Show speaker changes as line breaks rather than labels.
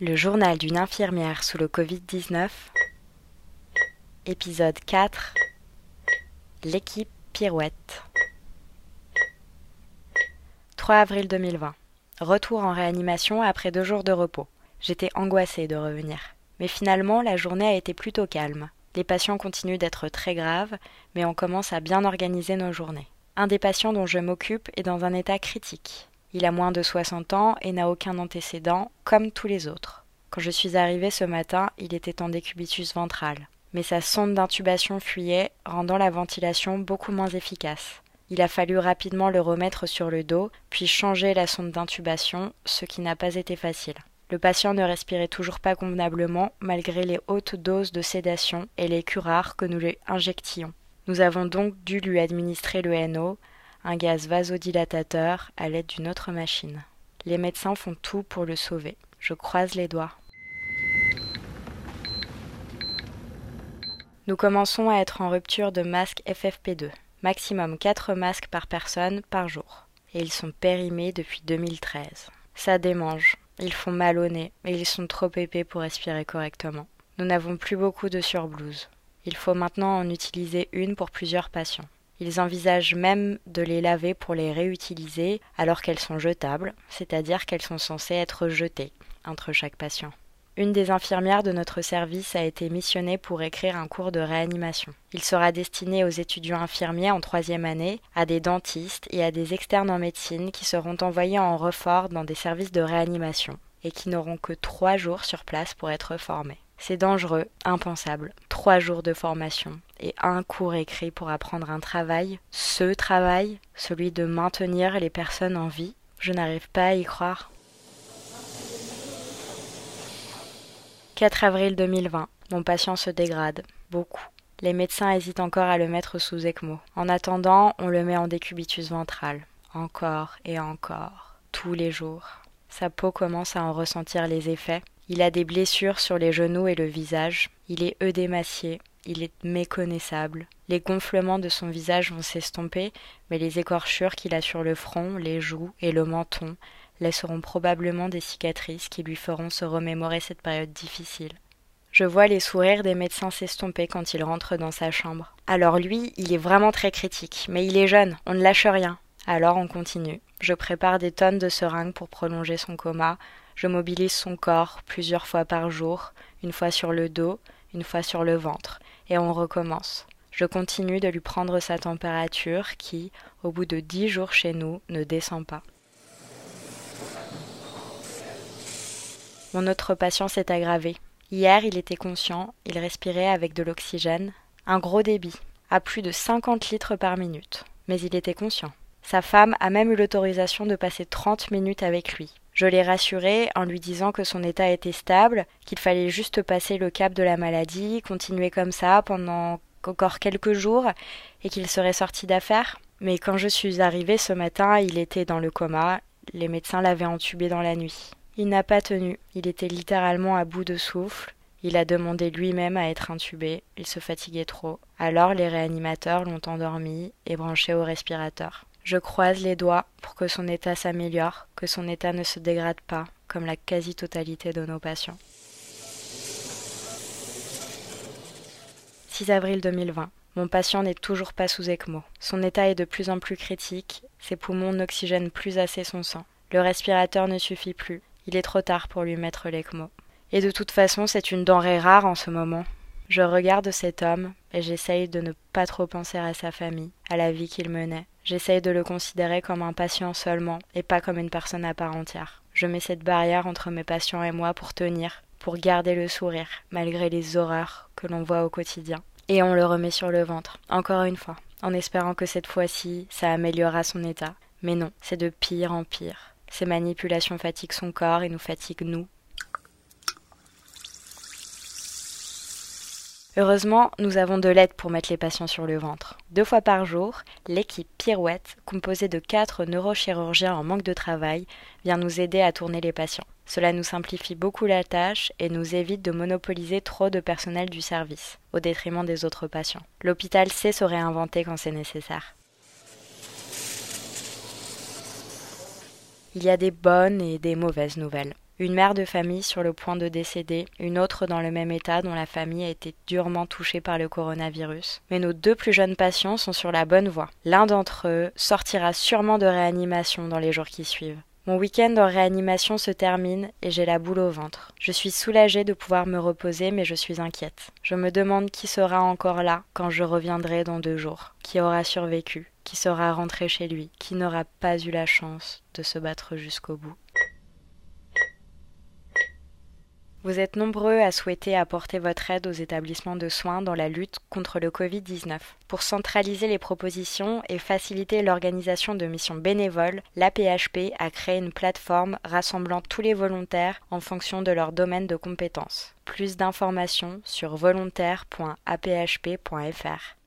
Le journal d'une infirmière sous le Covid-19. Épisode 4. L'équipe Pirouette. 3 avril 2020. Retour en réanimation après deux jours de repos. J'étais angoissée de revenir. Mais finalement, la journée a été plutôt calme. Les patients continuent d'être très graves, mais on commence à bien organiser nos journées. Un des patients dont je m'occupe est dans un état critique. Il a moins de 60 ans et n'a aucun antécédent, comme tous les autres. Quand je suis arrivée ce matin, il était en décubitus ventral. Mais sa sonde d'intubation fuyait, rendant la ventilation beaucoup moins efficace. Il a fallu rapidement le remettre sur le dos, puis changer la sonde d'intubation, ce qui n'a pas été facile. Le patient ne respirait toujours pas convenablement malgré les hautes doses de sédation et les curares que nous lui injections. Nous avons donc dû lui administrer le NO, un gaz vasodilatateur à l'aide d'une autre machine. Les médecins font tout pour le sauver. Je croise les doigts. Nous commençons à être en rupture de masques FFP2. Maximum 4 masques par personne par jour. Et ils sont périmés depuis 2013. Ça démange. Ils font mal au nez et ils sont trop épais pour respirer correctement. Nous n'avons plus beaucoup de surblouses. Il faut maintenant en utiliser une pour plusieurs patients. Ils envisagent même de les laver pour les réutiliser alors qu'elles sont jetables, c'est-à-dire qu'elles sont censées être jetées entre chaque patient. Une des infirmières de notre service a été missionnée pour écrire un cours de réanimation. Il sera destiné aux étudiants infirmiers en troisième année, à des dentistes et à des externes en médecine qui seront envoyés en refort dans des services de réanimation et qui n'auront que trois jours sur place pour être formés. C'est dangereux, impensable. Trois jours de formation et un cours écrit pour apprendre un travail, ce travail, celui de maintenir les personnes en vie. Je n'arrive pas à y croire. 4 avril 2020. Mon patient se dégrade. Beaucoup. Les médecins hésitent encore à le mettre sous ECMO. En attendant, on le met en décubitus ventral. Encore et encore. Tous les jours. Sa peau commence à en ressentir les effets. Il a des blessures sur les genoux et le visage. Il est œdémacié. Il est méconnaissable. Les gonflements de son visage vont s'estomper, mais les écorchures qu'il a sur le front, les joues et le menton laisseront probablement des cicatrices qui lui feront se remémorer cette période difficile. Je vois les sourires des médecins s'estomper quand il rentre dans sa chambre. Alors lui, il est vraiment très critique, mais il est jeune, on ne lâche rien. Alors on continue. Je prépare des tonnes de seringues pour prolonger son coma. Je mobilise son corps plusieurs fois par jour, une fois sur le dos, une fois sur le ventre, et on recommence. Je continue de lui prendre sa température qui, au bout de dix jours chez nous, ne descend pas. Mon autre patient s'est aggravé. Hier, il était conscient, il respirait avec de l'oxygène, un gros débit, à plus de 50 litres par minute. Mais il était conscient. Sa femme a même eu l'autorisation de passer 30 minutes avec lui. Je l'ai rassuré en lui disant que son état était stable, qu'il fallait juste passer le cap de la maladie, continuer comme ça pendant encore quelques jours et qu'il serait sorti d'affaires. Mais quand je suis arrivée ce matin, il était dans le coma, les médecins l'avaient entubé dans la nuit. Il n'a pas tenu, il était littéralement à bout de souffle, il a demandé lui-même à être intubé, il se fatiguait trop. Alors les réanimateurs l'ont endormi et branché au respirateur. Je croise les doigts pour que son état s'améliore, que son état ne se dégrade pas, comme la quasi-totalité de nos patients. 6 avril 2020. Mon patient n'est toujours pas sous ECMO. Son état est de plus en plus critique, ses poumons n'oxygènent plus assez son sang. Le respirateur ne suffit plus. Il est trop tard pour lui mettre l'ECMO. Et de toute façon, c'est une denrée rare en ce moment. Je regarde cet homme et j'essaye de ne pas trop penser à sa famille, à la vie qu'il menait. J'essaye de le considérer comme un patient seulement et pas comme une personne à part entière. Je mets cette barrière entre mes patients et moi pour tenir, pour garder le sourire, malgré les horreurs que l'on voit au quotidien. Et on le remet sur le ventre, encore une fois, en espérant que cette fois-ci, ça améliorera son état. Mais non, c'est de pire en pire. Ces manipulations fatiguent son corps et nous fatiguent nous. Heureusement, nous avons de l'aide pour mettre les patients sur le ventre. Deux fois par jour, l'équipe Pirouette, composée de quatre neurochirurgiens en manque de travail, vient nous aider à tourner les patients. Cela nous simplifie beaucoup la tâche et nous évite de monopoliser trop de personnel du service, au détriment des autres patients. L'hôpital sait se réinventer quand c'est nécessaire. Il y a des bonnes et des mauvaises nouvelles. Une mère de famille sur le point de décéder, une autre dans le même état dont la famille a été durement touchée par le coronavirus. Mais nos deux plus jeunes patients sont sur la bonne voie. L'un d'entre eux sortira sûrement de réanimation dans les jours qui suivent. Mon week-end en réanimation se termine et j'ai la boule au ventre. Je suis soulagée de pouvoir me reposer, mais je suis inquiète. Je me demande qui sera encore là quand je reviendrai dans deux jours, qui aura survécu, qui sera rentré chez lui, qui n'aura pas eu la chance de se battre jusqu'au bout? Vous êtes nombreux à souhaiter apporter votre aide aux établissements de soins dans la lutte contre le Covid-19. Pour centraliser les propositions et faciliter l'organisation de missions bénévoles, l'APHP a créé une plateforme rassemblant tous les volontaires en fonction de leur domaine de compétences. Plus d'informations sur volontaire.aphp.fr.